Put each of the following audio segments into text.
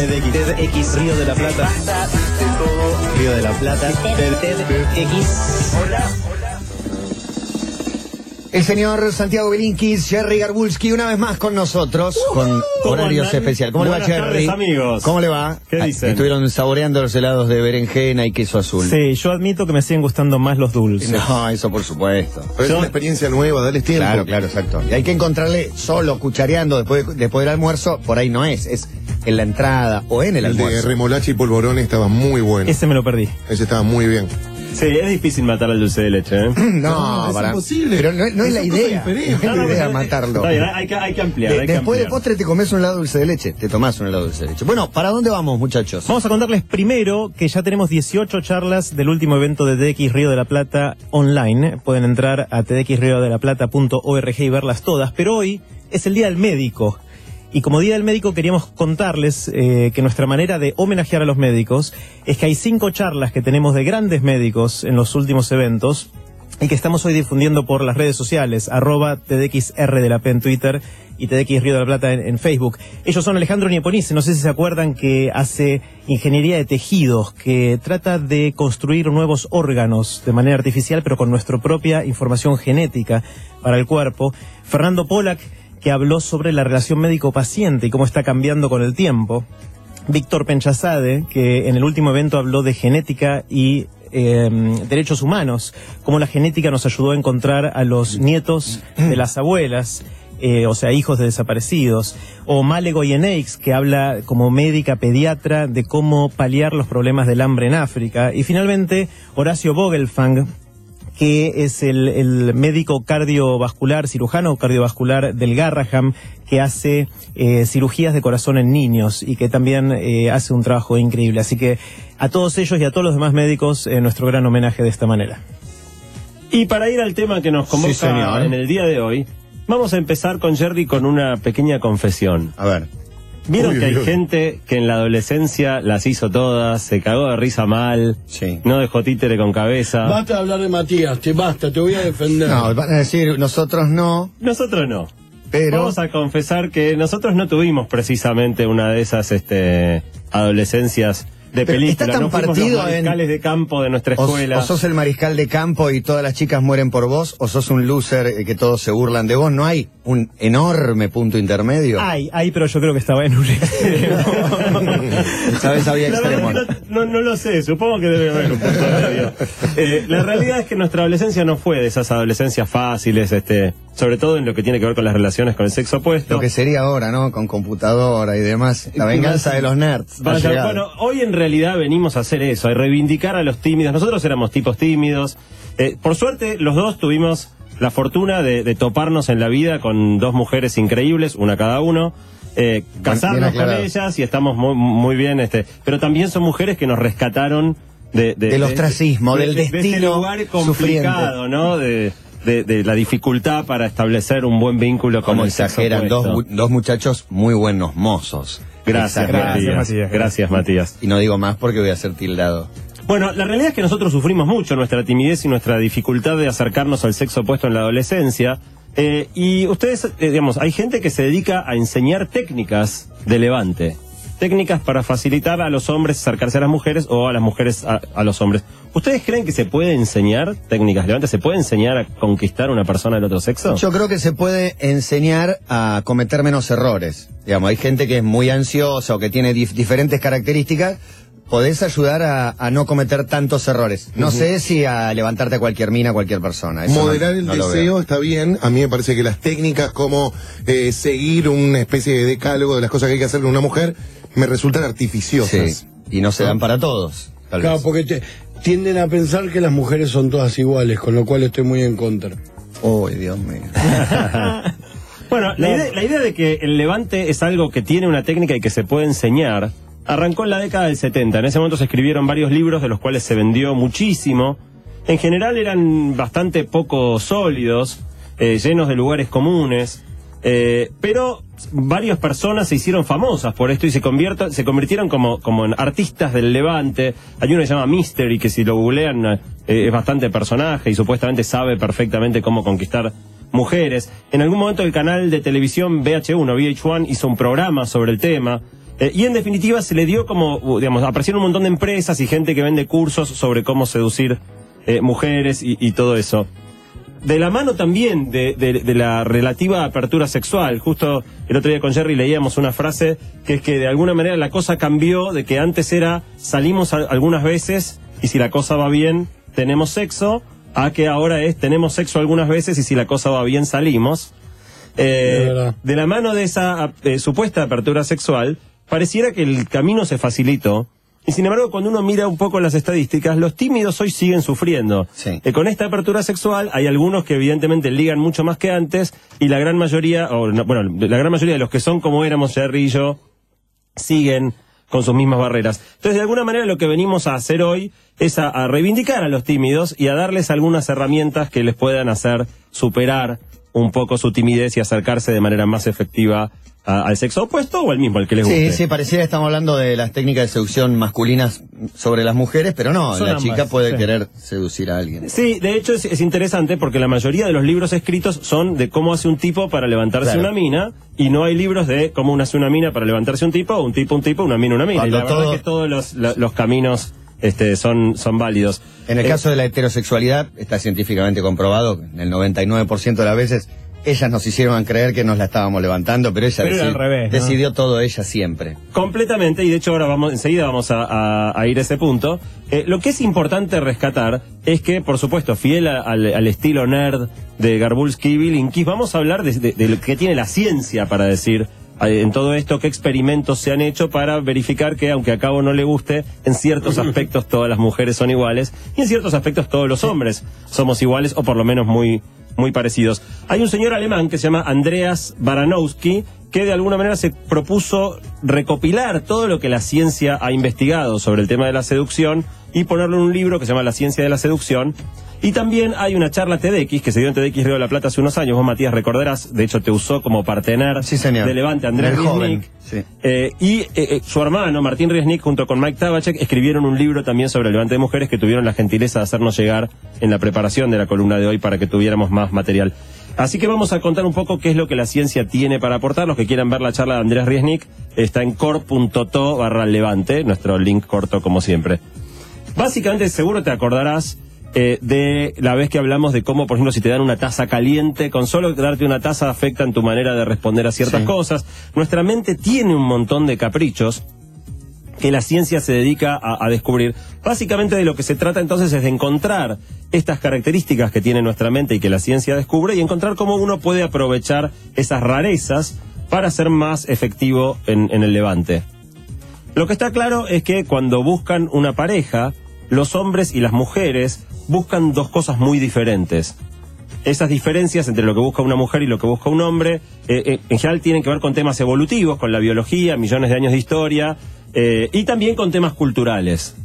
TDX Río de la Plata. Río de la Plata. TDX. Hola. El señor Santiago Belinkis, Jerry Garbulski, una vez más con nosotros, con horarios andan? especiales. ¿Cómo le va, Jerry? tardes, amigos. ¿Cómo le va? ¿Qué Ah, dicen? Estuvieron saboreando los helados de berenjena y queso azul. Sí, yo admito que me siguen gustando más los dulces. No, eso por supuesto. Pero es una experiencia nueva, dale tiempo. Claro, claro, exacto. Y hay que encontrarle solo cuchareando después, de- después del almuerzo, por ahí no es, es en la entrada o en el El de almuerzo. remolacha y polvorones estaba muy bueno. Ese me lo perdí. Ese estaba muy bien. Sí, es difícil matar al dulce de leche, ¿eh? No, es para- imposible. Pero no, no es la idea. No es la No, no, idea matarlo. Hay que, hay que ampliar. De- hay que después de postre te comes un helado dulce de leche. Te tomás un helado dulce de leche. Bueno, ¿para dónde vamos, muchachos? Vamos a contarles primero que ya tenemos 18 charlas del último evento de TDX Río de la Plata online. Pueden entrar a tdxriodelaplata.org y verlas todas. Pero hoy es el Día del Médico. Y como Día del Médico queríamos contarles eh, que nuestra manera de homenajear a los médicos es que hay cinco charlas que tenemos de grandes médicos en los últimos eventos y que estamos hoy difundiendo por las redes sociales, arroba TDXR de la P en Twitter y TDX Río de la Plata en, Facebook. Ellos son Alejandro Nieponice, no sé si se acuerdan que hace ingeniería de tejidos, que trata de construir nuevos órganos de manera artificial, pero con nuestra propia información genética para el cuerpo. Fernando Polak, que habló sobre la relación médico-paciente y cómo está cambiando con el tiempo. Víctor Penchazade, que en el último evento habló de genética y eh, derechos humanos, cómo la genética nos ayudó a encontrar a los nietos de las abuelas. eh, o sea, hijos de desaparecidos, o Male Goyeneix, que habla como médica pediatra de cómo paliar los problemas del hambre en África, y finalmente Horacio Vogelfang, que es el, el médico cardiovascular, cirujano cardiovascular del Garraham, que hace eh, cirugías de corazón en niños y que también eh, hace un trabajo increíble. Así que a todos ellos y a todos los demás médicos, eh, nuestro gran homenaje de esta manera. Y para ir al tema que nos convoca Sí, señor. en el día de hoy, vamos a empezar con Jerry con una pequeña confesión. A ver. Vieron Uy, que hay uy, gente que en la adolescencia las hizo todas, se cagó de risa mal, Sí. no dejó títere con cabeza. Basta de hablar de Matías, te basta, te voy a defender. No, van a decir, nosotros no, Nosotros no. pero... Vamos a confesar que nosotros no tuvimos precisamente una de esas este, adolescencias de película. está tan no partido los en- mariscales de campo de nuestra O, escuela. o sos el mariscal de campo y todas las chicas mueren por vos, o sos un loser eh, que todos se burlan de vos. No hay un enorme punto intermedio. Ay, ay, pero yo creo que estaba en un extremo. ¿Sabes? Había que no, no- no lo sé, supongo que debe haber un punto medio. Eh, la realidad es que nuestra adolescencia no fue de esas adolescencias fáciles, este, sobre todo en lo que tiene que ver con las relaciones con el sexo opuesto. Lo que sería ahora, ¿no? Con computadora y demás. La venganza de los nerds. Vaya, bueno, hoy en realidad venimos a hacer eso, a reivindicar a los tímidos. Nosotros éramos tipos tímidos. Eh, por suerte, los dos tuvimos la fortuna de, de toparnos en la vida con dos mujeres increíbles, una cada uno. eh, casarnos con ellas y estamos muy, muy bien. Este, pero también son mujeres que nos rescataron de, de- Del de- ostracismo, de- del de- de destino lugar complicado, ¿no? De, de- de la dificultad para establecer un buen vínculo con Como el sexo exageran, dos, opuesto. mu- dos muchachos muy buenos mozos. Gracias, Exageran. Matías. Gracias, Matías. Y no digo más porque voy a ser tildado. Bueno, la realidad es que nosotros sufrimos mucho nuestra timidez y nuestra dificultad de acercarnos al sexo opuesto en la adolescencia. Eh, y ustedes, eh, digamos, hay gente que se dedica a enseñar técnicas de levante. Técnicas para facilitar a los hombres acercarse a las mujeres o a las mujeres a, a los hombres. ¿Ustedes creen que se puede enseñar técnicas de levante? ¿Se puede enseñar a conquistar a una persona del otro sexo? Yo creo que se puede enseñar a cometer menos errores. Digamos, hay gente que es muy ansiosa o que tiene dif- diferentes características. Podés ayudar a, a no cometer tantos errores. No sé si a levantarte a cualquier mina, a cualquier persona. Eso no- Moderar el no deseo está bien. A mí me parece que las técnicas como eh, seguir una especie de decálogo de las cosas que hay que hacer con una mujer me resultan artificiosas. Sí. Y no se dan para todos. Tal Claro, vez. porque te- tienden a pensar que las mujeres son todas iguales, con lo cual estoy muy en contra. Uy, Dios mío. Bueno, la, idea, la idea de que el levante es algo que tiene una técnica y que se puede enseñar arrancó en la década del 70. En ese momento se escribieron varios libros de los cuales se vendió muchísimo. En general eran bastante poco sólidos, eh, llenos de lugares comunes. Eh, pero varias personas se hicieron famosas por esto y se, se convirtieron como, como en artistas del levante. Hay uno que se llama Mystery, que si lo googlean eh, es bastante personaje y supuestamente sabe perfectamente cómo conquistar mujeres. En algún momento el canal de televisión VH1, VH1, hizo un programa sobre el tema Eh, y en definitiva se le dio como, digamos, aparecieron un montón de empresas y gente que vende cursos sobre cómo seducir eh, mujeres y todo eso. De la mano también de, de- de la relativa apertura sexual. Justo el otro día con Jerry leíamos una frase que es que de alguna manera la cosa cambió de que antes era salimos a- algunas veces y si la cosa va bien tenemos sexo, a que ahora es tenemos sexo algunas veces y si la cosa va bien salimos. Eh, de la mano de esa eh, supuesta apertura sexual, pareciera que el camino se facilitó. Y sin embargo, cuando uno mira un poco las estadísticas, los tímidos hoy siguen sufriendo. Sí. Eh, con esta apertura sexual hay algunos que evidentemente ligan mucho más que antes y la gran mayoría, o no, bueno, la gran mayoría de los que son como éramos Jerry y yo, siguen con sus mismas barreras. Entonces, de alguna manera, lo que venimos a hacer hoy es a, a reivindicar a los tímidos y a darles algunas herramientas que les puedan hacer superar un poco su timidez y acercarse de manera más efectiva a- al sexo opuesto o al mismo, al que les guste. Sí, sí, pareciera que estamos hablando de las técnicas de seducción masculinas sobre las mujeres, pero no, Son la ambas, chica puede sí. querer seducir a alguien. Sí, de hecho es, es interesante porque la mayoría de los libros escritos son de cómo hace un tipo para levantarse Claro. una mina y no hay libros de cómo hace una mina para levantarse un tipo, un tipo un tipo, una mina una mina. Cuando y la verdad es que todos los caminos este, son, son válidos. En el Eh, caso de la heterosexualidad, está científicamente comprobado, que en el 99% de las veces, ellas nos hicieron creer que nos la estábamos levantando, pero ella decidió todo ella siempre. Completamente, y de hecho ahora vamos, enseguida vamos a, a- a ir a ese punto. Eh, lo que es importante rescatar es que, por supuesto, fiel a- al, al estilo nerd de Garbulski y Bilinkis, vamos a hablar de, de- de lo que tiene la ciencia para decir en todo esto, qué experimentos se han hecho para verificar que, aunque a Cabo no le guste, en ciertos aspectos todas las mujeres son iguales y en ciertos aspectos todos los hombres somos iguales o por lo menos muy, muy parecidos. Hay un señor alemán que se llama Andreas Baranowski que de alguna manera se propuso recopilar todo lo que la ciencia ha investigado sobre el tema de la seducción y ponerlo en un libro que se llama La ciencia de la seducción. Y también hay una charla TEDx que se dio en TEDx Río de la Plata hace unos años. Vos, Matías, recordarás. De hecho, te usó como partener Sí, señor. de Levante Andrés Riesnik. sí. Eh, y eh, eh, su hermano, Martín Riesnik, junto con Mike Tabachek, escribieron un libro también sobre el Levante de Mujeres que tuvieron la gentileza de hacernos llegar en la preparación de la columna de hoy para que tuviéramos más material. Así que vamos a contar un poco qué es lo que la ciencia tiene para aportar. Los que quieran ver la charla de Andrés Riesnik, está en core.to barra levante, nuestro link corto como siempre. Básicamente, seguro te acordarás eh, de la vez que hablamos de cómo, por ejemplo, si te dan una taza caliente, con solo darte una taza afecta en tu manera de responder a ciertas Sí. cosas. Nuestra mente tiene un montón de caprichos que la ciencia se dedica a, a descubrir. Básicamente de lo que se trata entonces es de encontrar estas características que tiene nuestra mente y que la ciencia descubre y encontrar cómo uno puede aprovechar esas rarezas para ser más efectivo en, en el levante. Lo que está claro es que cuando buscan una pareja, los hombres y las mujeres buscan dos cosas muy diferentes. Esas diferencias entre lo que busca una mujer y lo que busca un hombre, eh, eh, en general tienen que ver con temas evolutivos, con la biología, millones de años de historia, eh, y también con temas culturales.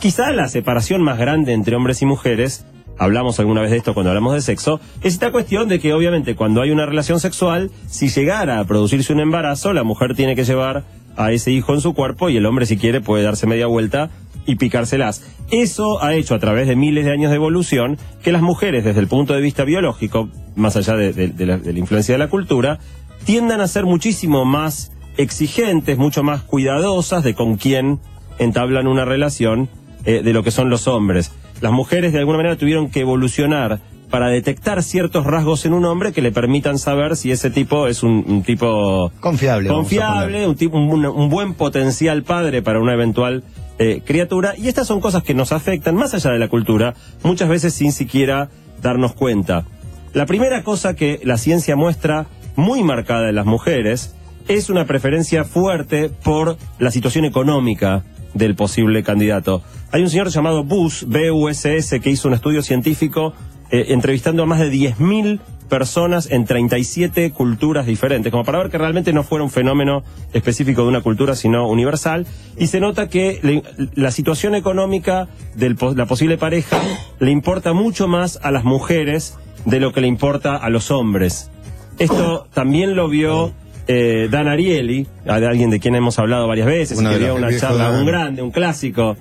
Quizá la separación más grande entre hombres y mujeres, hablamos alguna vez de esto cuando hablamos de sexo, es esta cuestión de que obviamente cuando hay una relación sexual, si llegara a producirse un embarazo, la mujer tiene que llevar a ese hijo en su cuerpo y el hombre si quiere puede darse media vuelta y picárselas. Eso ha hecho a través de miles de años de evolución que las mujeres desde el punto de vista biológico, más allá de, de- de la, de la influencia de la cultura, tiendan a ser muchísimo más exigentes, mucho más cuidadosas de con quién entablan una relación eh, de lo que son los hombres. Las mujeres de alguna manera tuvieron que evolucionar para detectar ciertos rasgos en un hombre que le permitan saber si ese tipo es un, un tipo Confiable. confiable, un, tipo, un, un buen potencial padre para una eventual eh, criatura. Y estas son cosas que nos afectan más allá de la cultura, muchas veces sin siquiera darnos cuenta. La primera cosa que la ciencia muestra muy marcada en las mujeres es una preferencia fuerte por la situación económica del posible candidato. Hay un señor llamado Bus, B-U-S-S, que hizo un estudio científico eh, entrevistando a más de 10.000 personas en 37 culturas diferentes, como para ver que realmente no fuera un fenómeno específico de una cultura, sino universal. Y se nota que le- la situación económica de la posible pareja le importa mucho más a las mujeres de lo que le importa a los hombres. Esto también lo vio eh, Dan Ariely, alguien de quien hemos hablado varias veces, Uno y que dio una charla, Dan. un grande, un clásico,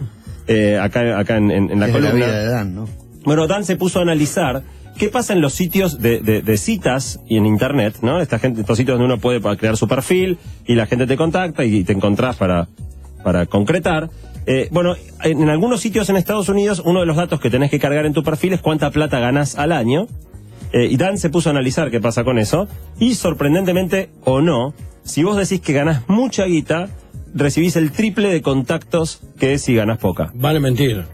eh, acá, acá en, en- en la Es la columna. vida de Dan, ¿no? Bueno, Dan se puso a analizar ¿qué pasa en los sitios de, de- de citas y en internet, ¿no? Esta gente, estos sitios donde uno puede crear su perfil y la gente te contacta y te encontrás para, para concretar. Eh, bueno, en, en algunos sitios en Estados Unidos, uno de los datos que tenés que cargar en tu perfil es cuánta plata ganás al año. Eh, y Dan se puso a analizar qué pasa con eso. Y sorprendentemente o no, si vos decís que ganás mucha guita, recibís el triple de contactos que si ganás poca. Vale mentir.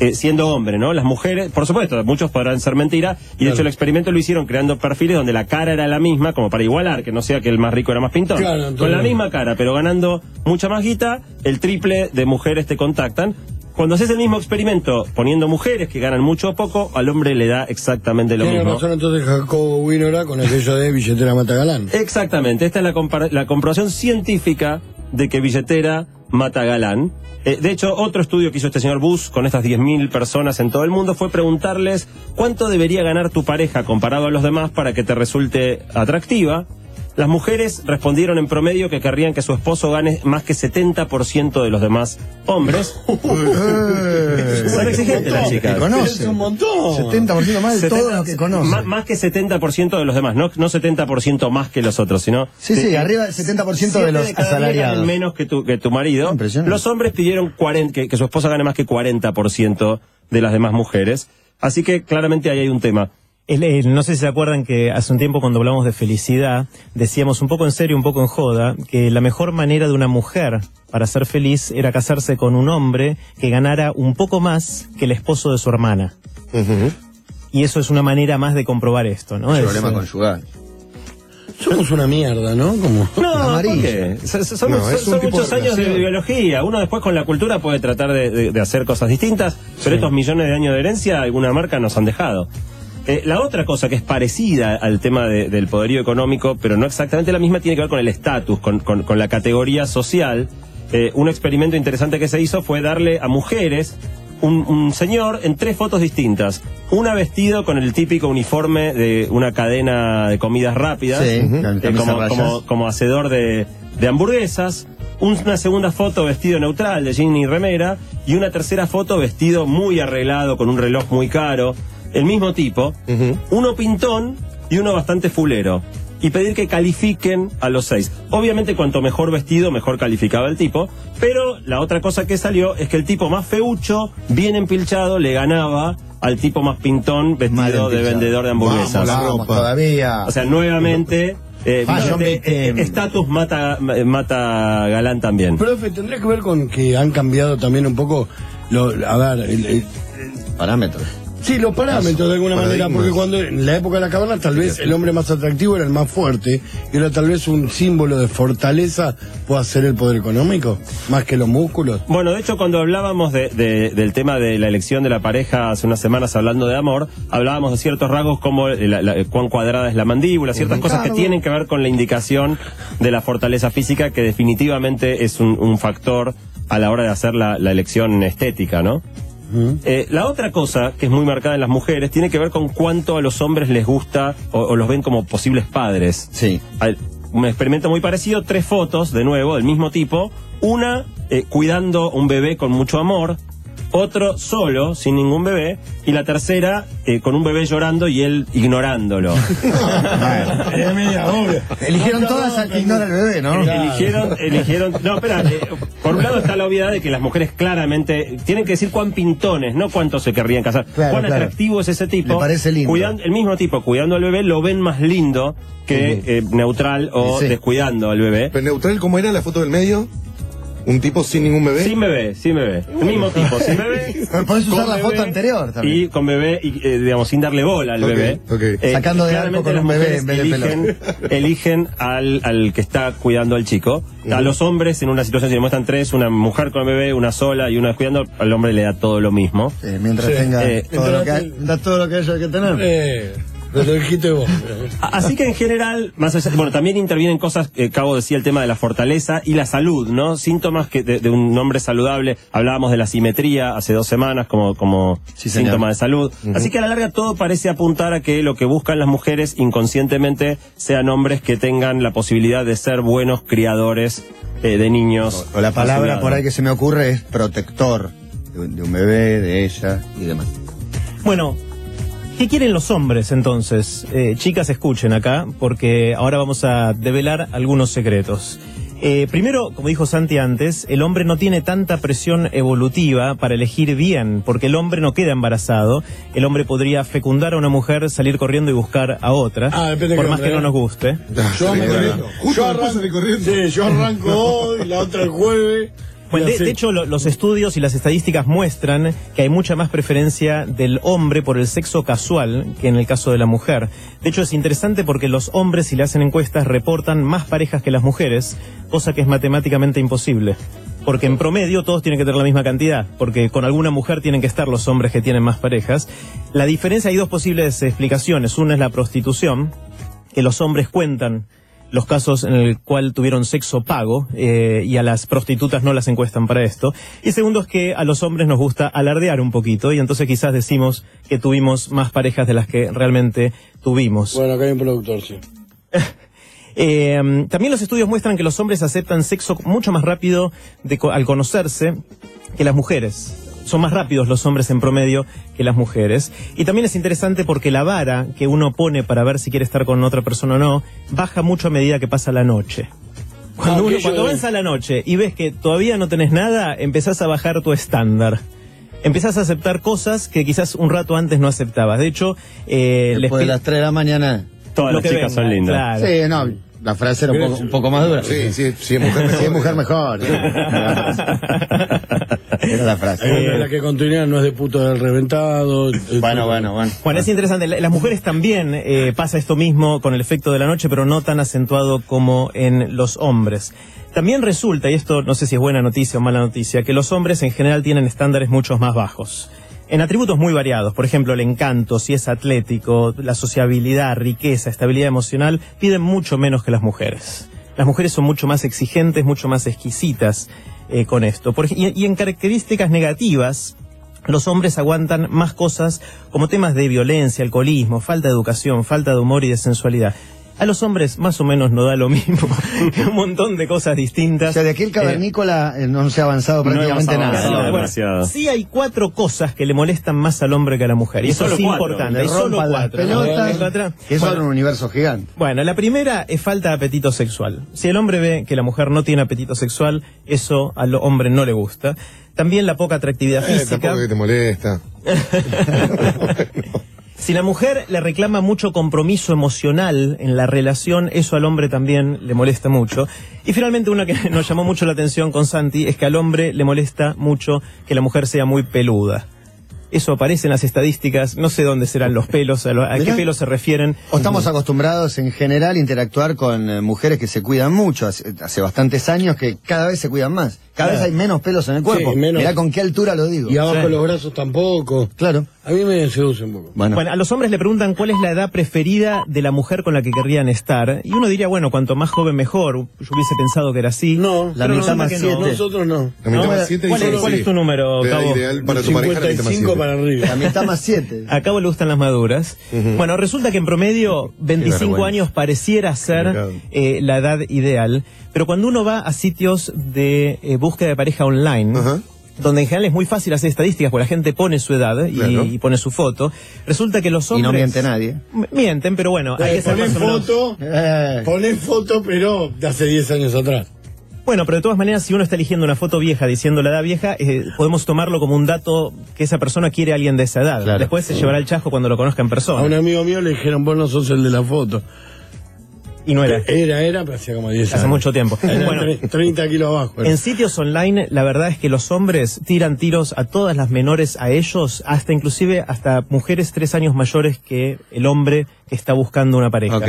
Eh, siendo hombre, ¿no? Las mujeres, por supuesto, muchos podrán ser mentira, y de hecho el experimento lo hicieron creando perfiles donde la cara era la misma, como para igualar, que no sea que el más rico era más pintón. Claro, entonces- Con la misma cara, pero ganando mucha más guita, el triple de mujeres te contactan. Cuando haces el mismo experimento poniendo mujeres que ganan mucho o poco, al hombre le da exactamente lo Tiene mismo. razón entonces Jacobo Winora con aquello de billetera Matagalán. Exactamente, esta es la, la comprobación científica de que billetera mata galán. Eh, de hecho, otro estudio que hizo este señor Bush con estas 10.000 personas en todo el mundo fue preguntarles cuánto debería ganar tu pareja comparado a los demás para que te resulte atractiva. Las mujeres respondieron en promedio que querrían que su esposo gane más que 70% de los demás hombres. Son exigentes las chicas. Es un montón. 70% más de 70 todo lo que conoce. Más, más que 70% de los demás, no, no 70% más que los otros, sino... Sí, sí, de- arriba del 70% de los asalariados. menos que tu, que tu marido. Impresionante. Los hombres pidieron 40, que, que su esposa gane más que 40% de las demás mujeres. Así que claramente ahí hay un tema. El- el- no sé si se acuerdan que hace un tiempo cuando hablamos de felicidad, decíamos un poco en serio, un poco en joda, que la mejor manera de una mujer para ser feliz era casarse con un hombre que ganara un poco más que el esposo de su hermana. Y eso es una manera más de comprobar esto, ¿no? Es, Problema eh, conjugal. Somos una mierda, ¿no? Como... No, Amarillo. ¿por qué? Son, No, muchos de años de biología. Uno después con la cultura puede tratar de, de- de hacer cosas distintas, pero estos millones de años de herencia, alguna marca nos han dejado. Eh, la otra cosa que es parecida al tema de- del poderío económico, pero no exactamente la misma, tiene que ver con el estatus, con, con- con la categoría social. Eh, un experimento interesante que se hizo fue darle a mujeres un, un señor en tres fotos distintas. Una vestido con el típico uniforme de una cadena de comidas rápidas, Sí, eh, como, rayas. como, como hacedor de, de hamburguesas. Un- Una segunda foto vestido neutral de jean y remera. Y una tercera foto vestido muy arreglado con un reloj muy caro. El mismo tipo. Uno pintón y uno bastante fulero. Y pedir que califiquen a los seis. Obviamente cuanto mejor vestido, mejor calificaba el tipo. Pero la otra cosa que salió es que el tipo más feucho, bien empilchado, le ganaba al tipo más pintón vestido de vendedor de hamburguesas. Vamos, la Vamos, ropa. todavía. O sea, nuevamente, eh, viste, victim. eh, estatus mata, mata galán también. Profe, tendría que ver con que han cambiado también un poco, lo, a ver, el- el- Parámetros. Sí, los parámetros de alguna manera, porque cuando en la época de la caverna tal vez el hombre más atractivo era el más fuerte, y ahora tal vez un símbolo de fortaleza pueda ser el poder económico, más que los músculos. Bueno, de hecho, cuando hablábamos de- de- del tema de la elección de la pareja hace unas semanas hablando de amor, hablábamos de ciertos rasgos como la- la- cuán cuadrada es la mandíbula, ciertas cosas que tienen que ver con la indicación de la fortaleza física, que definitivamente es un, un factor a la hora de hacer la, la elección estética, ¿no? Eh, la otra cosa que es muy marcada en las mujeres tiene que ver con cuánto a los hombres les gusta o, o los ven como posibles padres. Sí. Al- un experimento muy parecido, tres fotos, de nuevo, del mismo tipo. Una eh, cuidando un bebé con mucho amor, otro solo, sin ningún bebé, y la tercera eh, con un bebé llorando y él ignorándolo. Eligieron todas al que ignora el bebé, ¿no? Eligieron, eligieron. No, espera, eh, por un lado está la obviedad de que las mujeres claramente tienen que decir cuán pintones, no cuántos se querrían casar. Claro, cuán claro. atractivo es ese tipo. Le parece lindo. Cuidan- el mismo tipo cuidando al bebé lo ven más lindo que eh, neutral o sí. descuidando al bebé. Pero neutral, ¿cómo era la foto del medio? Un tipo sin ningún bebé. Sin bebé, sin bebé. El mismo tipo, sin bebé. Pero podés usar la foto anterior también. Y con bebé, y, eh, digamos, sin darle bola al bebé. ok. Sacando de arco con las un bebé en vez de eligen, eligen al, al que está cuidando al chico. A los hombres, en una situación, si le muestran tres, una mujer con bebé, una sola y una cuidando, al hombre le da todo lo mismo. Sí, mientras Sí. tenga Eh, todo, lo que hay, da todo lo que haya que tener. Lo dijiste vos. Así que en general, más allá- bueno, también intervienen cosas, eh, Cabo decía el tema de la fortaleza y la salud, ¿no? Síntomas que de, de un hombre saludable, hablábamos de la simetría hace dos semanas como, como Sí, síntoma de salud. Así que a la larga todo parece apuntar a que lo que buscan las mujeres inconscientemente sean hombres que tengan la posibilidad de ser buenos criadores eh, de niños. O la palabra por ahí que se me ocurre es protector de un, de un bebé, de ella y demás. Bueno, ¿Qué quieren los hombres entonces? Eh, chicas, escuchen acá, porque ahora vamos a develar algunos secretos. Eh, primero, como dijo Santi antes, el hombre no tiene tanta presión evolutiva para elegir bien, porque el hombre no queda embarazado. El hombre podría fecundar a una mujer, salir corriendo y buscar a otra, Ah, depende de por qué más hombre, que no ¿eh? nos guste. Yo, Sí. Justo yo arranco, sí, yo arranco hoy, la otra el jueves. Bueno, de, de hecho, lo- los estudios y las estadísticas muestran que hay mucha más preferencia del hombre por el sexo casual que en el caso de la mujer. De hecho, es interesante porque los hombres, si le hacen encuestas, reportan más parejas que las mujeres, cosa que es matemáticamente imposible. Porque en promedio todos tienen que tener la misma cantidad, porque con alguna mujer tienen que estar los hombres que tienen más parejas. La diferencia, hay dos posibles explicaciones. Una es la prostitución, que los hombres cuentan los casos en el cual tuvieron sexo pago eh, y a las prostitutas no las encuestan para esto. Y segundo es que a los hombres nos gusta alardear un poquito y entonces quizás decimos que tuvimos más parejas de las que realmente tuvimos. Bueno, acá hay un productor, sí. Eh, también los estudios muestran que los hombres aceptan sexo mucho más rápido de co- al conocerse que las mujeres. Son más rápidos los hombres en promedio que las mujeres. Y también es interesante porque la vara que uno pone para ver si quiere estar con otra persona o no baja mucho a medida que pasa la noche. Cuando, Ah, uno, cuando avanza la noche y ves que todavía no tenés nada, empezás a bajar tu estándar. Empezás a aceptar cosas que quizás un rato antes no aceptabas. De hecho, eh, les Después de las 3 de la mañana. Todas lo las chicas venga, son lindas. claro. Sí, no, la frase era un poco, un poco más dura. Sí, sí, sí, es mujer Si es mujer mejor. Era la frase. De la que continúa, no es de puto del reventado. Bueno, bueno, bueno. Bueno, es interesante. La- Las mujeres también eh, pasa esto mismo con el efecto de la noche, pero no tan acentuado como en los hombres. También resulta, y esto no sé si es buena noticia o mala noticia, que los hombres en general tienen estándares mucho más bajos. En atributos muy variados, por ejemplo, el encanto, si es atlético, la sociabilidad, riqueza, estabilidad emocional, piden mucho menos que las mujeres. Las mujeres son mucho más exigentes, mucho más exquisitas eh, con esto. Y en características negativas, los hombres aguantan más cosas como temas de violencia, alcoholismo, falta de educación, falta de humor y de sensualidad. A los hombres más o menos no da lo mismo. Un montón de cosas O distintas. sea, de aquí el cavernícola eh, no se ha avanzado No prácticamente avanzado. nada. No, demasiado. Sí hay cuatro cosas que le molestan más al hombre que a la mujer. Y, Y eso es cuatro. importante. Solo cuatro. pelotas, Cuatro. que eso Bueno, era un universo gigante. Bueno, la primera es falta de apetito sexual. Si el hombre ve que la mujer no tiene apetito sexual, eso al hombre no le gusta. También la poca atractividad Eh, física. tampoco que te molesta. Si la mujer le reclama mucho compromiso emocional en la relación, eso al hombre también le molesta mucho. Y finalmente una que nos llamó mucho la atención con Santi es que al hombre le molesta mucho que la mujer sea muy peluda. Eso aparece en las estadísticas, no sé dónde serán los pelos, a, lo- a qué pelos se refieren. O estamos acostumbrados en general a interactuar con eh, mujeres que se cuidan mucho. Hace, hace bastantes años que cada vez se cuidan más. Cada Claro. vez hay menos pelos en el cuerpo. Sí, menos. Mirá con qué altura lo digo. Y abajo Sí. los brazos tampoco. Claro. A mí me seduce un poco. Bueno. Bueno, a los hombres le preguntan cuál es la edad preferida de la mujer con la que querrían estar. Y uno diría, bueno, cuanto más joven mejor. Yo hubiese pensado que era así. No, La mitad más que no. siete. Nosotros no. La mitad No, más siete y ¿cuál es- cuál es tu número, Cabo? ideal para tu pareja, la mitad más 55 siete. para arriba. La mitad más siete. A Cabo le gustan las maduras. Bueno, resulta que en promedio 25 vergüenza. años pareciera ser eh, la edad ideal, pero cuando uno va a sitios de eh, búsqueda de pareja online, Ajá. Donde en general es muy fácil hacer estadísticas, porque la gente pone su edad y, Claro. y pone su foto, resulta que los Y hombres... no miente nadie. Mienten, pero bueno, hay que Eh, Ponen foto, Eh, ponen foto, pero de hace 10 años atrás. Bueno, pero de todas maneras, si uno está eligiendo una foto vieja diciendo la edad vieja, eh, podemos tomarlo como un dato que esa persona quiere a alguien de esa edad. Claro. Después se llevará el chasco cuando lo conozca en A un persona. amigo mío le dijeron, vos no sos el de la foto. Y no era. Era, era, pero hacía como 10 años. Hace mucho tiempo. Era Bueno, tre- 30 kilos abajo. En sitios online, la verdad es que los hombres tiran tiros a todas las menores a ellos, hasta inclusive hasta mujeres tres años mayores que el hombre que está buscando una pareja. Ok.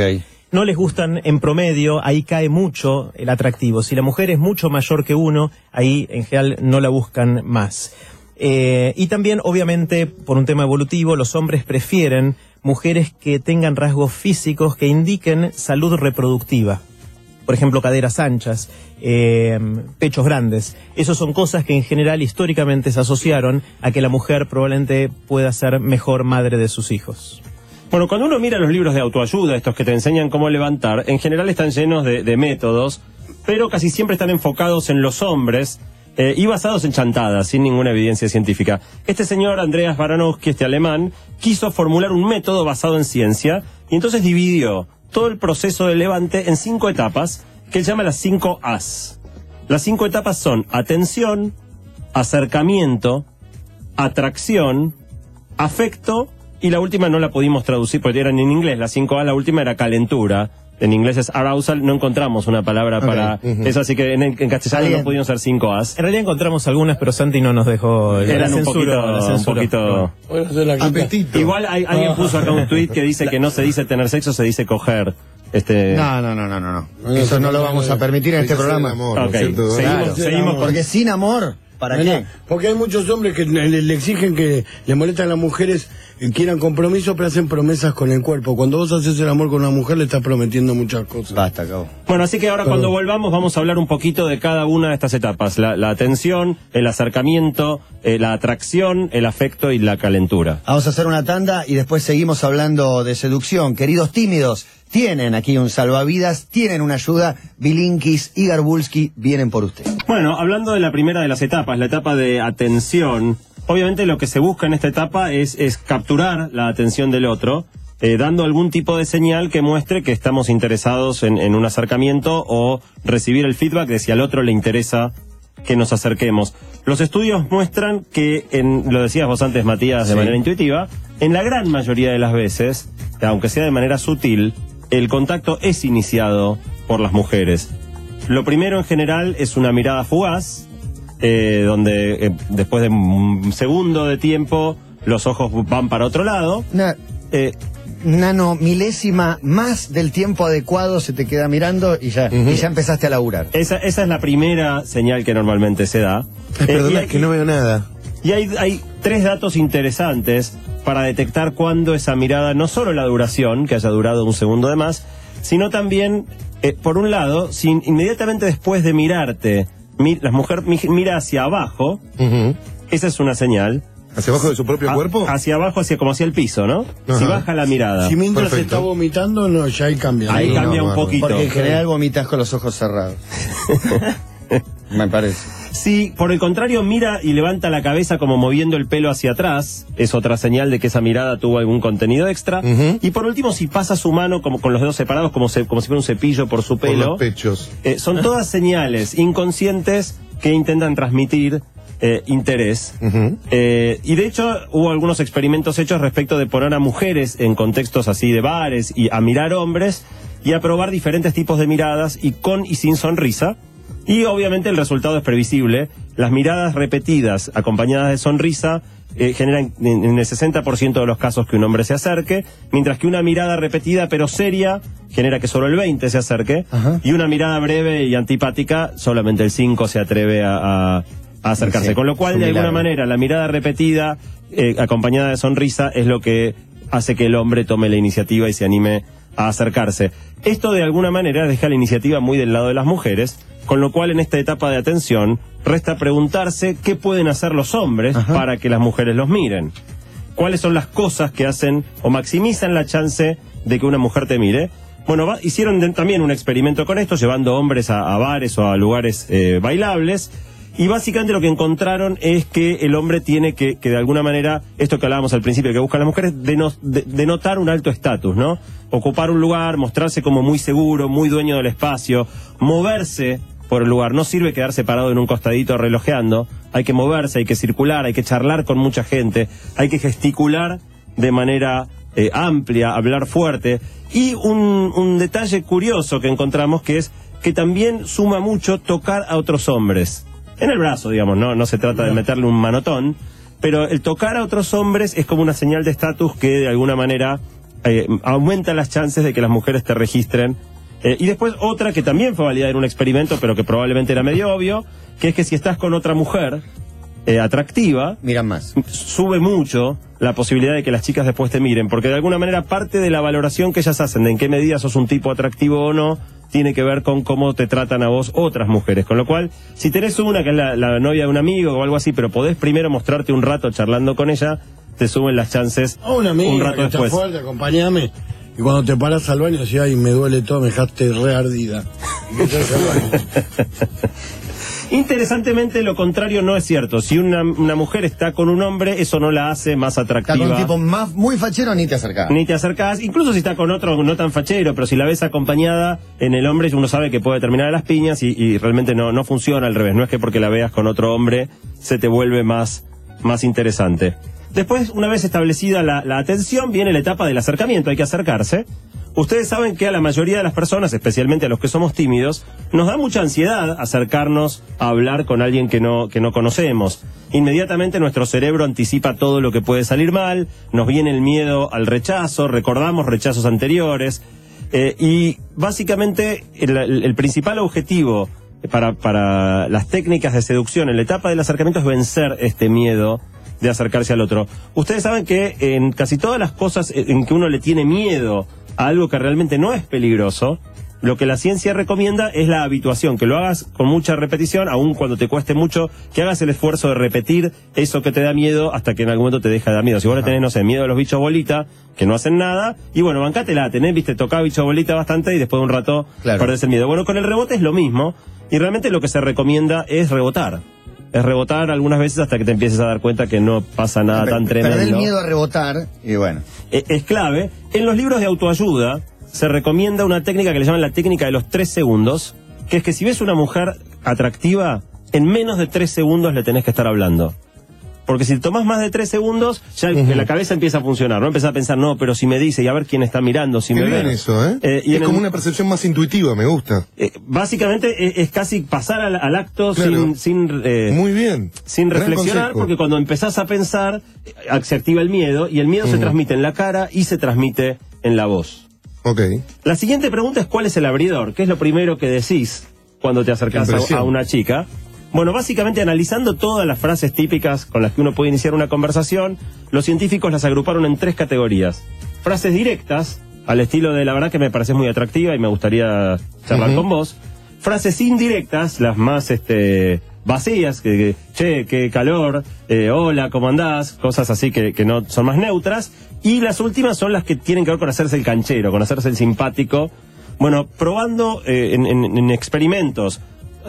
No les gustan en promedio, ahí cae mucho el atractivo. Si la mujer es mucho mayor que uno, ahí en general no la buscan más. Eh, y también, obviamente, por un tema evolutivo, los hombres prefieren mujeres que tengan rasgos físicos que indiquen salud reproductiva por ejemplo, caderas anchas, eh, pechos grandes. Esas son cosas que en general históricamente se asociaron a que la mujer probablemente pueda ser mejor madre de sus hijos. Bueno, cuando uno mira los libros de autoayuda, estos que te enseñan cómo levantar, en general están llenos de métodos, pero casi siempre están enfocados en los hombres eh, y basados en chantadas, sin ninguna evidencia científica. Este señor, Andreas Baranowski, este alemán, quiso formular un método basado en ciencia y entonces dividió todo el proceso de levante en cinco etapas que él llama las cinco As. Las cinco etapas son atención, acercamiento, atracción, afecto y la última no la pudimos traducir porque era en inglés. La 5A, la última era calentura. En inglés es arousal, no encontramos una palabra para eso, así que en, en castellano no pudimos ser 5As. En realidad encontramos algunas, pero Santi no nos dejó. la Eran un poquito, la un censuró. poquito... La quita. Apetito. Igual hay- alguien puso acá un tweet que dice que no se dice tener sexo, se dice coger. Este... No, no, no, no, no, Eso no, lo vamos a permitir en este el programa. amor, ¿no es Ok, cierto? seguimos, Claro. seguimos con- Porque sin amor, ¿para No, qué? no, Porque hay muchos hombres que le, le exigen que le molestan a las mujeres y quieran compromiso, pero hacen promesas con el cuerpo. Cuando vos haces el amor con una mujer, le estás prometiendo muchas cosas. Basta, cabo. Bueno, así que ahora cuando volvamos vamos a hablar un poquito de cada una de estas etapas. La, la atención, el acercamiento, eh, la atracción, el afecto y la calentura. Vamos a hacer una tanda y después seguimos hablando de seducción. Queridos tímidos, tienen aquí un salvavidas, tienen una ayuda. Bilinkis y Garbulski vienen por usted. Bueno, hablando de la primera de las etapas, la etapa de atención, obviamente lo que se busca en esta etapa es, es capturar la atención del otro, eh, dando algún tipo de señal que muestre que estamos interesados en, en un acercamiento o recibir el feedback de si al otro le interesa que nos acerquemos. Los estudios muestran que, en, lo decías vos antes, Matías, de Sí. manera intuitiva, en la gran mayoría de las veces, aunque sea de manera sutil, el contacto es iniciado por las mujeres. Lo primero en general es una mirada fugaz, eh, donde eh, después de un segundo de tiempo los ojos van para otro lado. Una Eh, nano milésima más del tiempo adecuado se te queda mirando y ya, y ya empezaste a laburar. esa, esa es la primera señal que normalmente se da. Ay, Eh, perdona, y- que no veo nada. Y hay, hay tres datos interesantes para detectar cuándo esa mirada, no solo la duración, que haya durado un segundo de más, sino también, eh, por un lado, si inmediatamente después de mirarte, mi- la mujer mi- mira hacia abajo, esa es una señal. ¿Hacia abajo de su propio A- cuerpo? Hacia abajo, hacia como hacia el piso, ¿no? Ajá. Si baja la mirada. Si mientras Perfecto. está vomitando, no, ya ahí cambia. Ahí No, cambia no, un poquito. Porque en general vomitas con los ojos cerrados. Me parece. Si por el contrario mira y levanta la cabeza como moviendo el pelo hacia atrás, es otra señal de que esa mirada tuvo algún contenido extra. Y por último, si pasa su mano como con los dedos separados, como, se- como si fuera un cepillo por su Por pelo, los pechos. eh, son todas señales inconscientes que intentan transmitir eh, interés. Eh, y de hecho hubo algunos experimentos hechos respecto de poner a mujeres en contextos así de bares y a mirar hombres y a probar diferentes tipos de miradas y con y sin sonrisa. Y obviamente el resultado es previsible. Las miradas repetidas acompañadas de sonrisa eh, generan en, el 60% de los casos que un hombre se acerque, mientras que una mirada repetida pero seria genera que solo el 20 se acerque Ajá. y una mirada breve y antipática solamente el 5 se atreve a, a- a acercarse. Sí, Con lo cual, de alguna manera, la mirada repetida eh, acompañada de sonrisa es lo que hace que el hombre tome la iniciativa y se anime a acercarse. Esto de alguna manera deja la iniciativa muy del lado de las mujeres, con lo cual en esta etapa de atención resta preguntarse qué pueden hacer los hombres Ajá. para que las mujeres los miren. ¿Cuáles son las cosas que hacen o maximizan la chance de que una mujer te mire? Bueno, va- hicieron de- también un experimento con esto, llevando hombres a, a bares o a lugares eh, bailables. Y básicamente lo que encontraron es que el hombre tiene que, que de alguna manera, esto que hablábamos al principio, que buscan las mujeres, deno- de- denotar un alto estatus, ¿no? Ocupar un lugar, mostrarse como muy seguro, muy dueño del espacio, moverse por el lugar. No sirve quedarse parado en un costadito relojeando. Hay que moverse, hay que circular, hay que charlar con mucha gente, hay que gesticular de manera eh, amplia, hablar fuerte. Y un, un detalle curioso que encontramos que es que también suma mucho tocar a otros hombres. En el brazo, digamos, no, no se trata de meterle un manotón, pero el tocar a otros hombres es como una señal de estatus que de alguna manera eh, aumenta las chances de que las mujeres te registren. Eh, y después otra que también fue validada en un experimento, pero que probablemente era medio obvio, que es que si estás con otra mujer eh, atractiva, Miran más. sube mucho la posibilidad de que las chicas después te miren, porque de alguna manera parte de la valoración que ellas hacen de en qué medida sos un tipo atractivo o no, tiene que ver con cómo te tratan a vos otras mujeres. Con lo cual, si tenés una que es la, la novia de un amigo o algo así, pero podés primero mostrarte un rato charlando con ella, te suben las chances A una amiga un rato que está después. fuerte, acompáñame. Y cuando te paras al baño, decís, ay, me duele todo, me dejaste re ardida. Interesantemente, lo contrario no es cierto. Si una, una mujer está con un hombre, eso no la hace más Está atractiva. con un tipo más, muy fachero, ni te acercás. Ni te acercás, incluso si está con otro no tan fachero, pero si la ves acompañada en el hombre, uno sabe que puede terminar a las piñas y, y realmente no, no funciona al revés. No es que porque la veas con otro hombre se te vuelve más, más interesante. Después, una vez establecida la, la atención, viene la etapa del acercamiento, hay que acercarse. Ustedes saben que a la mayoría de las personas, especialmente a los que somos tímidos, nos da mucha ansiedad acercarnos a hablar con alguien que no, que no conocemos. Inmediatamente nuestro cerebro anticipa todo lo que puede salir mal, nos viene el miedo al rechazo, recordamos rechazos anteriores, eh, y básicamente el, el- principal objetivo para, para las técnicas de seducción en la etapa del acercamiento es vencer este miedo de acercarse al otro. Ustedes saben que en casi todas las cosas en que uno le tiene miedo a algo que realmente no es peligroso, lo que la ciencia recomienda es la habituación, que lo hagas con mucha repetición, aun cuando te cueste mucho, que hagas el esfuerzo de repetir eso que te da miedo hasta que en algún momento te deja de dar miedo. Si vos le tenés, no sé, miedo a los bichos bolita, que no hacen nada, y bueno, bancátela, tenés, viste, tocá bicho bolita bastante y después de un rato Claro. perdés el miedo. Bueno, con el rebote es lo mismo, y realmente lo que se recomienda es rebotar. Es rebotar algunas veces hasta que te empieces a dar cuenta que no pasa nada tan tremendo Perder el miedo a rebotar y bueno. eh, es clave. En los libros de autoayuda se recomienda una técnica que le llaman la técnica de los tres segundos, que es que si ves una mujer atractiva, en menos de tres segundos le tenés que estar hablando. Porque si tomás más de tres segundos, ya la cabeza empieza a funcionar, ¿no? Empezás a pensar, no, pero si me dice, y a ver quién está mirando, si Qué me bien ve. eso, ¿eh? Eh, y es como el- una percepción más intuitiva, me gusta. eh, básicamente es, es casi pasar al, al acto Claro. sin, sin, eh, Muy bien. sin reflexionar, porque cuando empezás a pensar, eh, se activa el miedo, y el miedo se transmite en la cara y se transmite en la voz. Ok. La siguiente pregunta es ¿cuál es el abridor? ¿Qué es lo primero que decís cuando te acercas Qué a, a una chica? Bueno, básicamente analizando todas las frases típicas con las que uno puede iniciar una conversación, los científicos las agruparon en tres categorías. Frases directas, al estilo de la verdad que me pareces muy atractiva y me gustaría charlar con vos. Frases indirectas, las más este vacías, que, que, che, qué calor, eh, hola, ¿cómo andás? Cosas así que, que no son más neutras. Y las últimas son las que tienen que ver con hacerse el canchero, con hacerse el simpático. Bueno, probando eh, en, en- en experimentos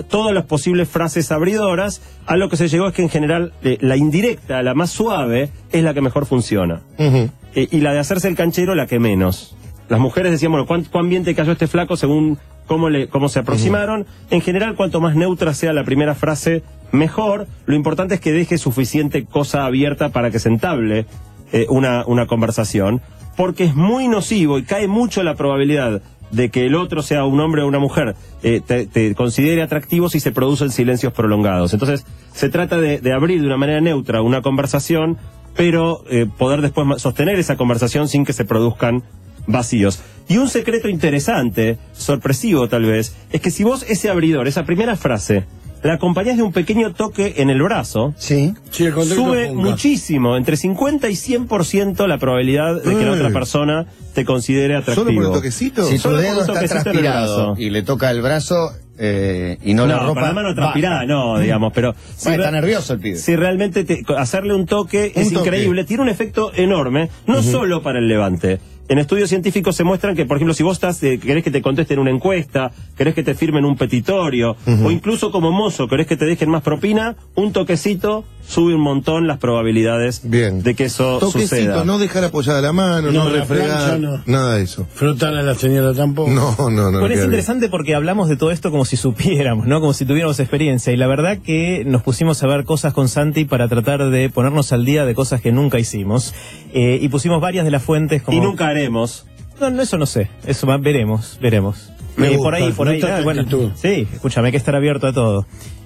todas las posibles frases abridoras, a lo que se llegó es que en general eh, la indirecta, la más suave, es la que mejor funciona. Eh, y la de hacerse el canchero, la que menos. Las mujeres decían, bueno, ¿cuán, cuán bien te cayó este flaco según cómo, le, cómo se aproximaron? En general, cuanto más neutra sea la primera frase, mejor. Lo importante es que deje suficiente cosa abierta para que se entable eh, una, una conversación, porque es muy nocivo y cae mucho la probabilidad de que el otro sea un hombre o una mujer, eh, te, considere atractivo si se producen silencios prolongados. Entonces, se trata de, abrir de una manera neutra una conversación, pero eh, poder después sostener esa conversación sin que se produzcan vacíos. Y un secreto interesante, sorpresivo tal vez, es que si vos ese abridor, esa primera frase, la acompañás de un pequeño toque en el brazo, Sí. Sí, el sube muchísimo, entre 50 y 100% la probabilidad de que la otra persona te considere atractivo. ¿Solo por el toquecito? Si tu Solo dedo un está toquecito en el transpirado brazo. y le toca el brazo eh, y no, No, la ropa. con la mano transpirada, no, digamos, pero si, Bueno, está nervioso el pibe. si realmente te- hacerle un toque Un es toque. increíble, tiene un efecto enorme, no solo para el levante. En estudios científicos se muestran que, por ejemplo, si vos estás, eh, querés que te contesten una encuesta, querés que te firmen un petitorio, o incluso como mozo querés que te dejen más propina, un toquecito sube un montón las probabilidades Bien. de que eso Toquecito, suceda. no dejar apoyada la mano, no, No, la refregar, plancha no. nada de eso. Frotar a la señora tampoco. No, no, no. Bueno, es bien. interesante porque hablamos de todo esto como si supiéramos, ¿no? Como si tuviéramos experiencia. Y la verdad que nos pusimos a ver cosas con Santi para tratar de ponernos al día de cosas que nunca hicimos. Eh, y pusimos varias de las fuentes como... Y nunca haremos. No, no, eso no sé. Eso va- veremos, veremos. Me Eh, gusta, por ahí, por ahí. ah, tu bueno, sí, escúchame, hay que estar abierto a todo.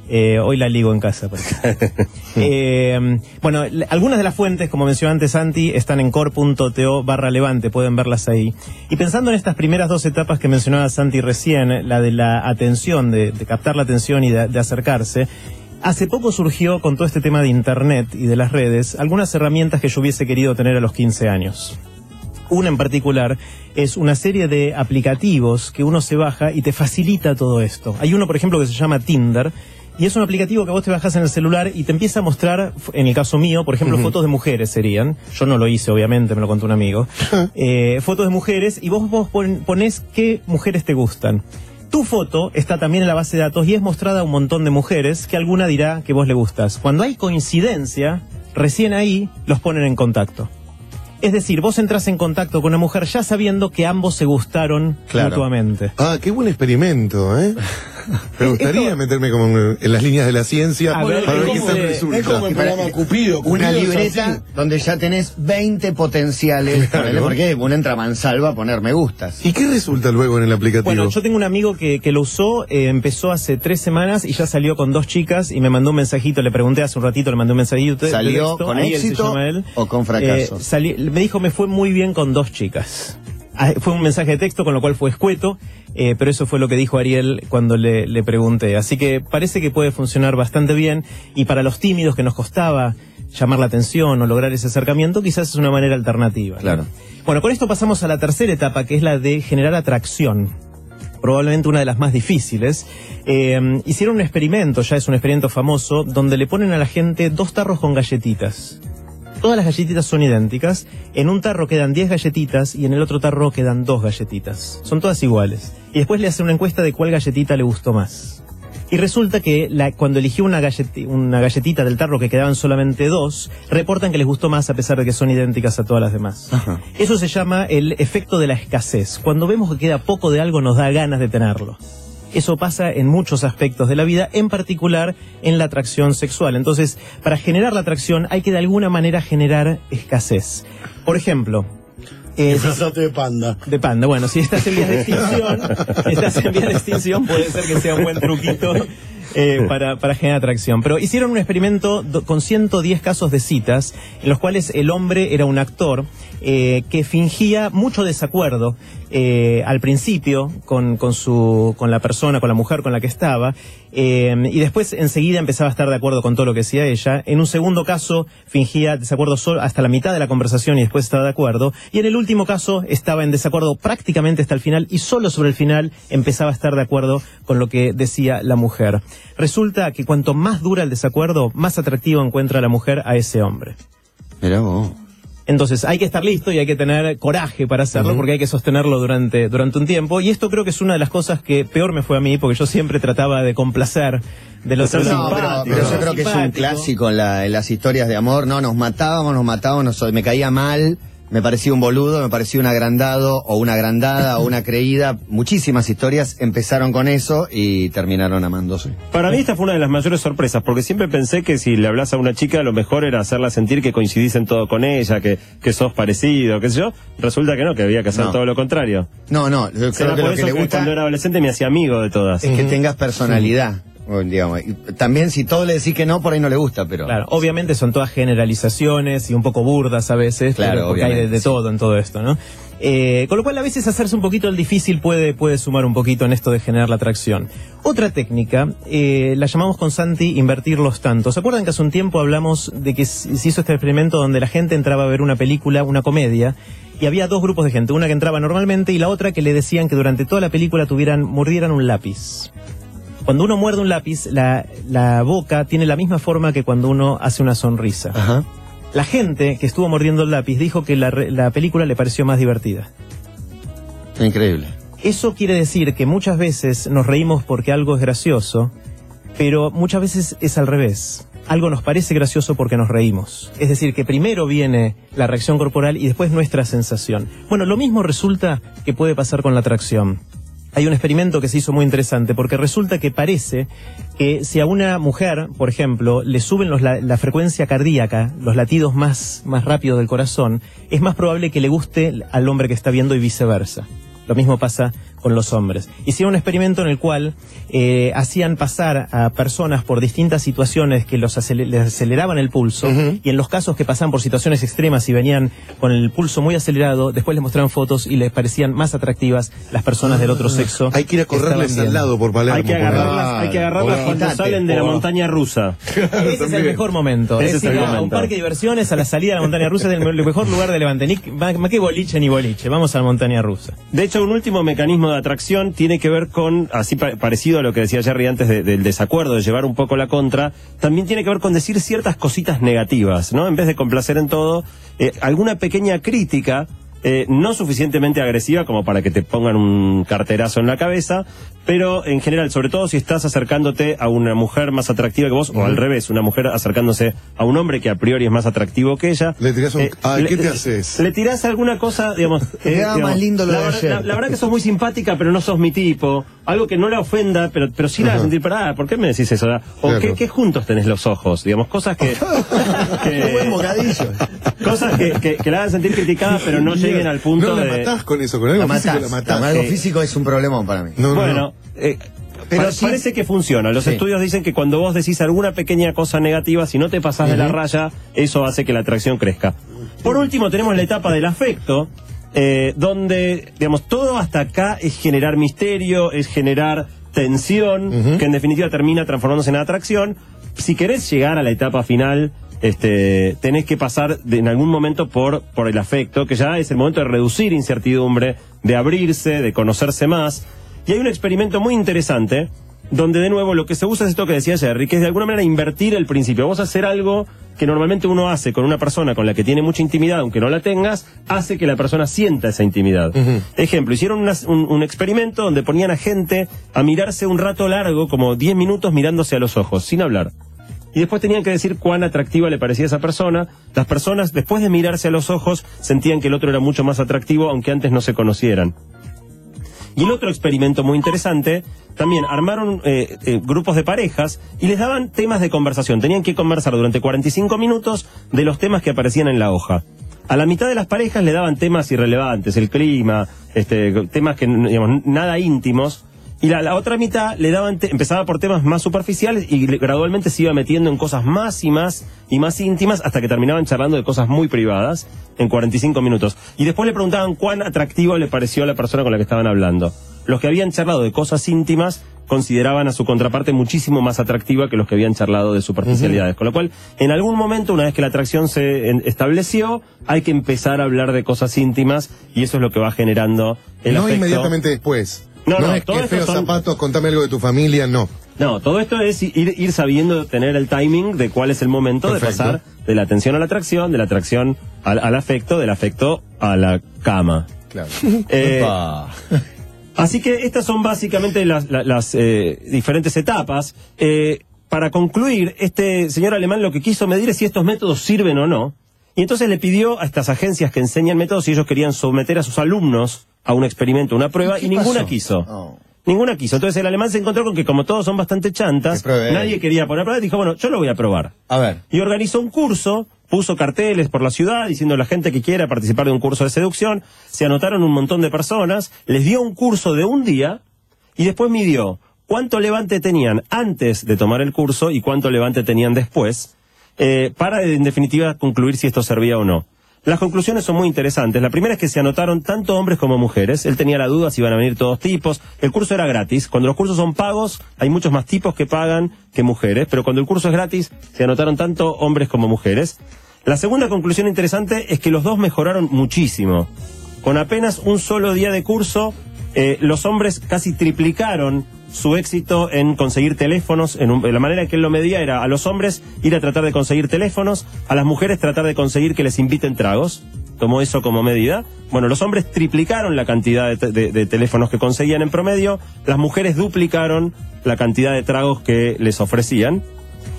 Eh, hoy la ligo en casa. Eh, bueno, algunas de las fuentes, como mencionó antes Santi, están en core.to barra levante, pueden verlas ahí. Y pensando en estas primeras dos etapas que mencionaba Santi recién, la de la atención, de, de captar la atención y de, de acercarse, hace poco surgió con todo este tema de Internet y de las redes algunas herramientas que yo hubiese querido tener a los 15 años. Una en particular es una serie de aplicativos que uno se baja y te facilita todo esto. Hay uno, por ejemplo, que se llama Tinder. Y es un aplicativo que vos te bajas en el celular y te empieza a mostrar, en el caso mío, por ejemplo, fotos de mujeres serían. Yo no lo hice, obviamente, me lo contó un amigo. Eh, fotos de mujeres y vos, vos pon- ponés qué mujeres te gustan. Tu foto está también en la base de datos y es mostrada a un montón de mujeres que alguna dirá que vos le gustas. Cuando hay coincidencia, recién ahí los ponen en contacto. Es decir, vos entras en contacto con una mujer ya sabiendo que ambos se gustaron Claro. mutuamente. Ah, qué buen experimento, ¿eh? Me gustaría meterme como en en las líneas de la ciencia A para ver, ver ¿cómo qué se- tal Es resulta. como el programa Cupido. Una libreta donde ya tenés 20 potenciales. Claro. Porque uno entra a mansalva a poner me gustas. ¿Y qué resulta luego en el aplicativo? Bueno, yo tengo un amigo que, que lo usó, eh, empezó hace tres semanas y ya salió con dos chicas y me mandó un mensajito, le pregunté hace un ratito, le mandé un mensajito. de ¿Salió texto, con éxito él. o con fracaso? Eh, salí- me dijo, me fue muy bien con dos chicas. Ah, Fue un mensaje de texto, con lo cual fue escueto, eh, pero eso fue lo que dijo Ariel cuando le, le pregunté. Así que parece que puede funcionar bastante bien y para los tímidos que nos costaba llamar la atención o lograr ese acercamiento, quizás es una manera alternativa. Claro. Bueno, con esto pasamos a la tercera etapa, que es la de generar atracción. Probablemente una de las más difíciles. Eh, hicieron un experimento, ya es un experimento famoso, donde le ponen a la gente dos tarros con galletitas. Todas las galletitas son idénticas. En un tarro quedan 10 galletitas y en el otro tarro quedan dos galletitas. Son todas iguales. Y después le hacen una encuesta de cuál galletita le gustó más. Y resulta que la- cuando eligió una, galleti- una galletita del tarro que quedaban solamente dos, reportan que les gustó más a pesar de que son idénticas a todas las demás. Eso se llama el efecto de la escasez. Cuando vemos que queda poco de algo nos da ganas de tenerlo. Eso pasa en muchos aspectos de la vida, en particular en la atracción sexual. Entonces, para generar la atracción hay que de alguna manera generar escasez. Por ejemplo, eh, de panda. de panda. Bueno, si estás en vías de extinción, estás en vías de extinción, puede ser que sea un buen truquito eh, para, para generar atracción. Pero hicieron un experimento con 110 casos de citas, en los cuales el hombre era un actor eh, que fingía mucho desacuerdo eh, al principio con, con, su, con la persona, con la mujer con la que estaba, eh, y después enseguida empezaba a estar de acuerdo con todo lo que decía ella. En un segundo caso fingía desacuerdo solo hasta la mitad de la conversación y después estaba de acuerdo. Y en el último caso estaba en desacuerdo prácticamente hasta el final y solo sobre el final empezaba a estar de acuerdo con lo que decía la mujer. Resulta que cuanto más dura el desacuerdo, más atractivo encuentra la mujer a ese hombre. Entonces hay que estar listo y hay que tener coraje para hacerlo porque hay que sostenerlo durante, durante un tiempo. Y esto creo que es una de las cosas que peor me fue a mí porque yo siempre trataba de complacer de los ser No, pero, pero yo creo que es un clásico en, la- en las historias de amor. No, nos matábamos, nos matábamos, nos- me caía mal, me parecía un boludo, me parecía un agrandado o una agrandada o una creída. Muchísimas historias empezaron con eso y terminaron amándose. Para mí esta fue una de las mayores sorpresas, porque siempre pensé que si le hablas a una chica, lo mejor era hacerla sentir que coincidís en todo con ella, que, que sos parecido, qué sé yo. Resulta que no, que había que hacer No. todo lo contrario. No, no, yo creo que por lo que eso le que gusta cuando era adolescente me hacía amigo de todas. es que tengas personalidad. Digamos. Y También si todo le decís que no, por ahí no le gusta, pero... Claro, obviamente son todas generalizaciones y un poco burdas a veces, Claro, pero porque hay de, sí. todo en todo esto, ¿no? Eh, con lo cual a veces hacerse un poquito el difícil puede, puede sumar un poquito en esto de generar la atracción. Otra técnica, eh, la llamamos con Santi invertir los tantos. ¿Se acuerdan que hace un tiempo hablamos de que se hizo este experimento donde la gente entraba a ver una película, una comedia, y había dos grupos de gente, una que entraba normalmente y la otra que le decían que durante toda la película tuvieran, mordieran un lápiz. Cuando uno muerde un lápiz, la, la boca tiene la misma forma que cuando uno hace una sonrisa. Ajá. La gente que estuvo mordiendo el lápiz dijo que la, la película le pareció más divertida. Increíble. Eso quiere decir que muchas veces nos reímos porque algo es gracioso, pero muchas veces es al revés. Algo nos parece gracioso porque nos reímos. Es decir, que primero viene la reacción corporal y después nuestra sensación. Bueno, lo mismo resulta que puede pasar con la atracción. Hay un experimento que se hizo muy interesante porque resulta que parece que si a una mujer, por ejemplo, le suben los la, la frecuencia cardíaca, los latidos más, más rápidos del corazón, es más probable que le guste al hombre que está viendo y viceversa. Lo mismo pasa con los hombres. Hicieron un experimento en el cual eh, hacían pasar a personas por distintas situaciones que los acele- les aceleraban el pulso y en los casos que pasaban por situaciones extremas y venían con el pulso muy acelerado, después les mostraban fotos y les parecían más atractivas las personas del otro sexo. Hay que ir a correrles al lado por Palermo. Hay que agarrarlas, hay que agarrarlas cuando quítate, salen de la montaña rusa. Ese es el mejor momento. Ese es el ir a un momento. parque de diversiones, a la salida de la montaña rusa, es el me- el mejor lugar de Levante. Ni, más que boliche ni boliche. Vamos a la montaña rusa. De hecho, un último mecanismo de atracción tiene que ver con, así pa- parecido a lo que decía Jerry antes de- del desacuerdo, de llevar un poco la contra, también tiene que ver con decir ciertas cositas negativas, ¿no? En vez de complacer en todo, eh, alguna pequeña crítica eh, no suficientemente agresiva como para que te pongan un carterazo en la cabeza, pero en general, sobre todo si estás acercándote a una mujer más atractiva que vos, o al revés, una mujer acercándose a un hombre que a priori es más atractivo que ella. Le tirás un- eh, Ay, le- ¿qué te haces? Le tirás alguna cosa, digamos. Digamos, más lindo lo la, de verdad- ayer. la- la verdad que sos muy simpática, pero no sos mi tipo. Algo que no la ofenda, pero, pero sí la haga sentir, pará, ¿por qué me decís eso? O Claro. ¿qué, qué juntos tenés los ojos? Digamos, cosas que. que- Buen bocadillo. cosas que, que, que la hagan sentir criticada, pero no lleguen al punto no la de. matás con eso, con algo La físico matás. la matás. Con algo Sí. físico es un problemón para mí. No, no, Bueno, no. eh, Pero pa- sí- parece que funciona. Los Sí. estudios dicen que cuando vos decís alguna pequeña cosa negativa, si no te pasás de la raya, eso hace que la atracción crezca. Por último, tenemos la etapa del afecto, eh, donde, digamos, todo hasta acá es generar misterio, es generar tensión, que en definitiva termina transformándose en atracción. Si querés llegar a la etapa final, este, tenés que pasar de- en algún momento por, por el afecto, que ya es el momento de reducir incertidumbre, de abrirse, de conocerse más. Y hay un experimento muy interesante donde de nuevo lo que se usa es esto que decía Jerry, que es de alguna manera invertir el principio. Vos hacer algo que normalmente uno hace con una persona con la que tiene mucha intimidad, aunque no la tengas, hace que la persona sienta esa intimidad. Ejemplo, hicieron un, un experimento donde ponían a gente a mirarse un rato largo, como 10 minutos mirándose a los ojos, sin hablar. Y después tenían que decir cuán atractiva le parecía esa persona. Las personas, después de mirarse a los ojos, sentían que el otro era mucho más atractivo, aunque antes no se conocieran. Y el otro experimento muy interesante, también armaron eh, eh, grupos de parejas y les daban temas de conversación. Tenían que conversar durante 45 minutos de los temas que aparecían en la hoja. A la mitad de las parejas le daban temas irrelevantes, el clima, este, temas que, digamos, nada íntimos. Y la, la otra mitad le daban, te- empezaba por temas más superficiales y le- gradualmente se iba metiendo en cosas más y más y más íntimas hasta que terminaban charlando de cosas muy privadas en 45 minutos. Y después le preguntaban cuán atractivo le pareció a la persona con la que estaban hablando. Los que habían charlado de cosas íntimas consideraban a su contraparte muchísimo más atractiva que los que habían charlado de superficialidades. Con lo cual, en algún momento, una vez que la atracción se en- estableció, hay que empezar a hablar de cosas íntimas y eso es lo que va generando el no afecto. inmediatamente después. No, no, es que feos son- zapatos, contame algo de tu familia, no. No, todo esto es ir, ir sabiendo tener el timing de cuál es el momento de pasar de la atención a la atracción, de la atracción al, al afecto, del afecto a la cama. Claro. Eh. Así que estas son básicamente las, la- las, eh, diferentes etapas. Eh, para concluir, este señor alemán lo que quiso medir es si estos métodos sirven o no. Y entonces le pidió a estas agencias que enseñan métodos si ellos querían someter a sus alumnos a un experimento, una prueba, ¿Y ninguna pasó? quiso. Oh. Ninguna quiso. Entonces el alemán se encontró con que como todos son bastante chantas, nadie quería poner a prueba, dijo, bueno, yo lo voy a probar. A ver. Y organizó un curso, puso carteles por la ciudad diciendo a la gente que quiera participar de un curso de seducción, se anotaron un montón de personas, les dio un curso de un día y después midió cuánto levante tenían antes de tomar el curso y cuánto levante tenían después, eh, para en definitiva concluir si esto servía o no. Las conclusiones son muy interesantes. La primera es que se anotaron tanto hombres como mujeres. Él tenía la duda si iban a venir todos tipos. El curso era gratis. Cuando los cursos son pagos, hay muchos más tipos que pagan que mujeres. Pero cuando el curso es gratis, se anotaron tanto hombres como mujeres. La segunda conclusión interesante es que los dos mejoraron muchísimo. Con apenas un solo día de curso, eh, los hombres casi triplicaron su éxito en conseguir teléfonos. En un- la manera en que él lo medía era a los hombres ir a tratar de conseguir teléfonos, a las mujeres tratar de conseguir que les inviten tragos. Tomó eso como medida. Bueno, los hombres triplicaron la cantidad de, de- de teléfonos que conseguían en promedio, las mujeres duplicaron la cantidad de tragos que les ofrecían.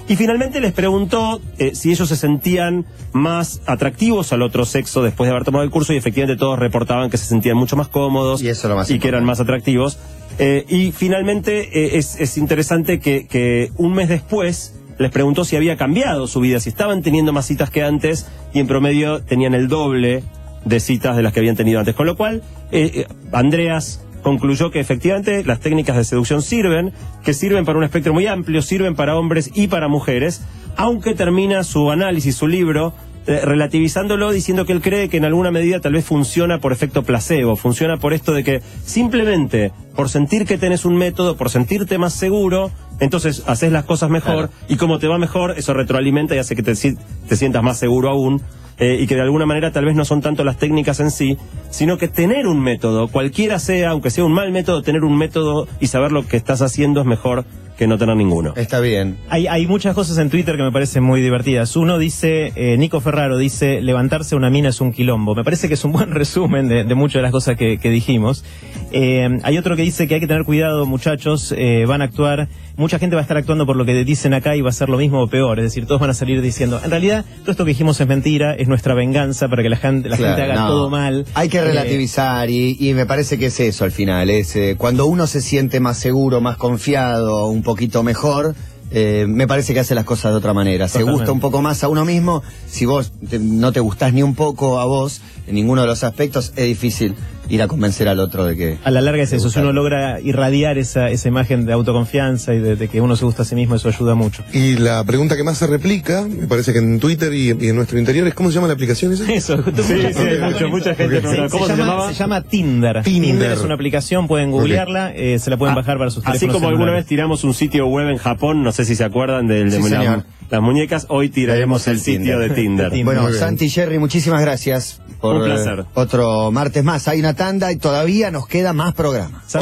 Y finalmente les preguntó eh, si ellos se sentían más atractivos al otro sexo después de haber tomado el curso y efectivamente todos reportaban que se sentían mucho más cómodos Y eso es lo más que eran más atractivos. Eh, y finalmente eh, es, es interesante que, que un mes después les preguntó si había cambiado su vida, si estaban teniendo más citas que antes y en promedio tenían el doble de citas de las que habían tenido antes. Con lo cual, eh, eh, Andreas concluyó que efectivamente las técnicas de seducción sirven, que sirven para un espectro muy amplio, sirven para hombres y para mujeres, aunque termina su análisis, su libro, relativizándolo, diciendo que él cree que en alguna medida tal vez funciona por efecto placebo, funciona por esto de que simplemente por sentir que tenés un método, por sentirte más seguro, entonces haces las cosas mejor y como te va mejor, eso retroalimenta y hace que te, te sientas más seguro aún. eh, y que de alguna manera tal vez no son tanto las técnicas en sí, sino que tener un método, cualquiera sea, aunque sea un mal método, tener un método y saber lo que estás haciendo es mejor que no tener ninguno. Está bien. Hay, hay muchas cosas en Twitter que me parecen muy divertidas. Uno dice, eh, Nico Ferraro dice, levantarse una mina es un quilombo. Me parece que es un buen resumen de, de muchas de las cosas que, que dijimos. Eh, hay otro que dice que hay que tener cuidado, muchachos, eh, van a actuar, mucha gente va a estar actuando por lo que dicen acá y va a ser lo mismo o peor. Es decir, todos van a salir diciendo, en realidad, todo esto que dijimos es mentira, es nuestra venganza para que la gente, la Claro, gente haga no. todo mal. Hay que Eh, relativizar y, y me parece que es eso al final. Es eh, cuando uno se siente más seguro, más confiado, un poquito mejor. eh, me parece que hace las cosas de otra manera. Se gusta un poco más a uno mismo. Si vos te- no te gustás ni un poco a vos en ninguno de los aspectos, es difícil ir a convencer al otro de que. A la larga es de eso, si uno logra irradiar esa, esa imagen de autoconfianza y de, de que uno se gusta a sí mismo, eso ayuda mucho. Y la pregunta que más se replica, me parece que en Twitter y, y en nuestro interior, es ¿cómo se llama la aplicación esa? Eso, justo Sí, mucha sí, gente- mucha gente Se- ¿cómo se llama, llamaba? Se llama Tinder. Tinder. es una aplicación, pueden googlearla, eh, se la pueden Ah, bajar para sus Así teléfonos como alguna vez tiramos un sitio web en Japón, no sé si se acuerdan del de Sí, señor. Las muñecas, hoy tiraremos el, el sitio Tinder. de Tinder. Tinder. Bueno. Santi y Jerry, muchísimas gracias por Un placer. otro martes más. Hay una tanda y todavía nos queda más programa.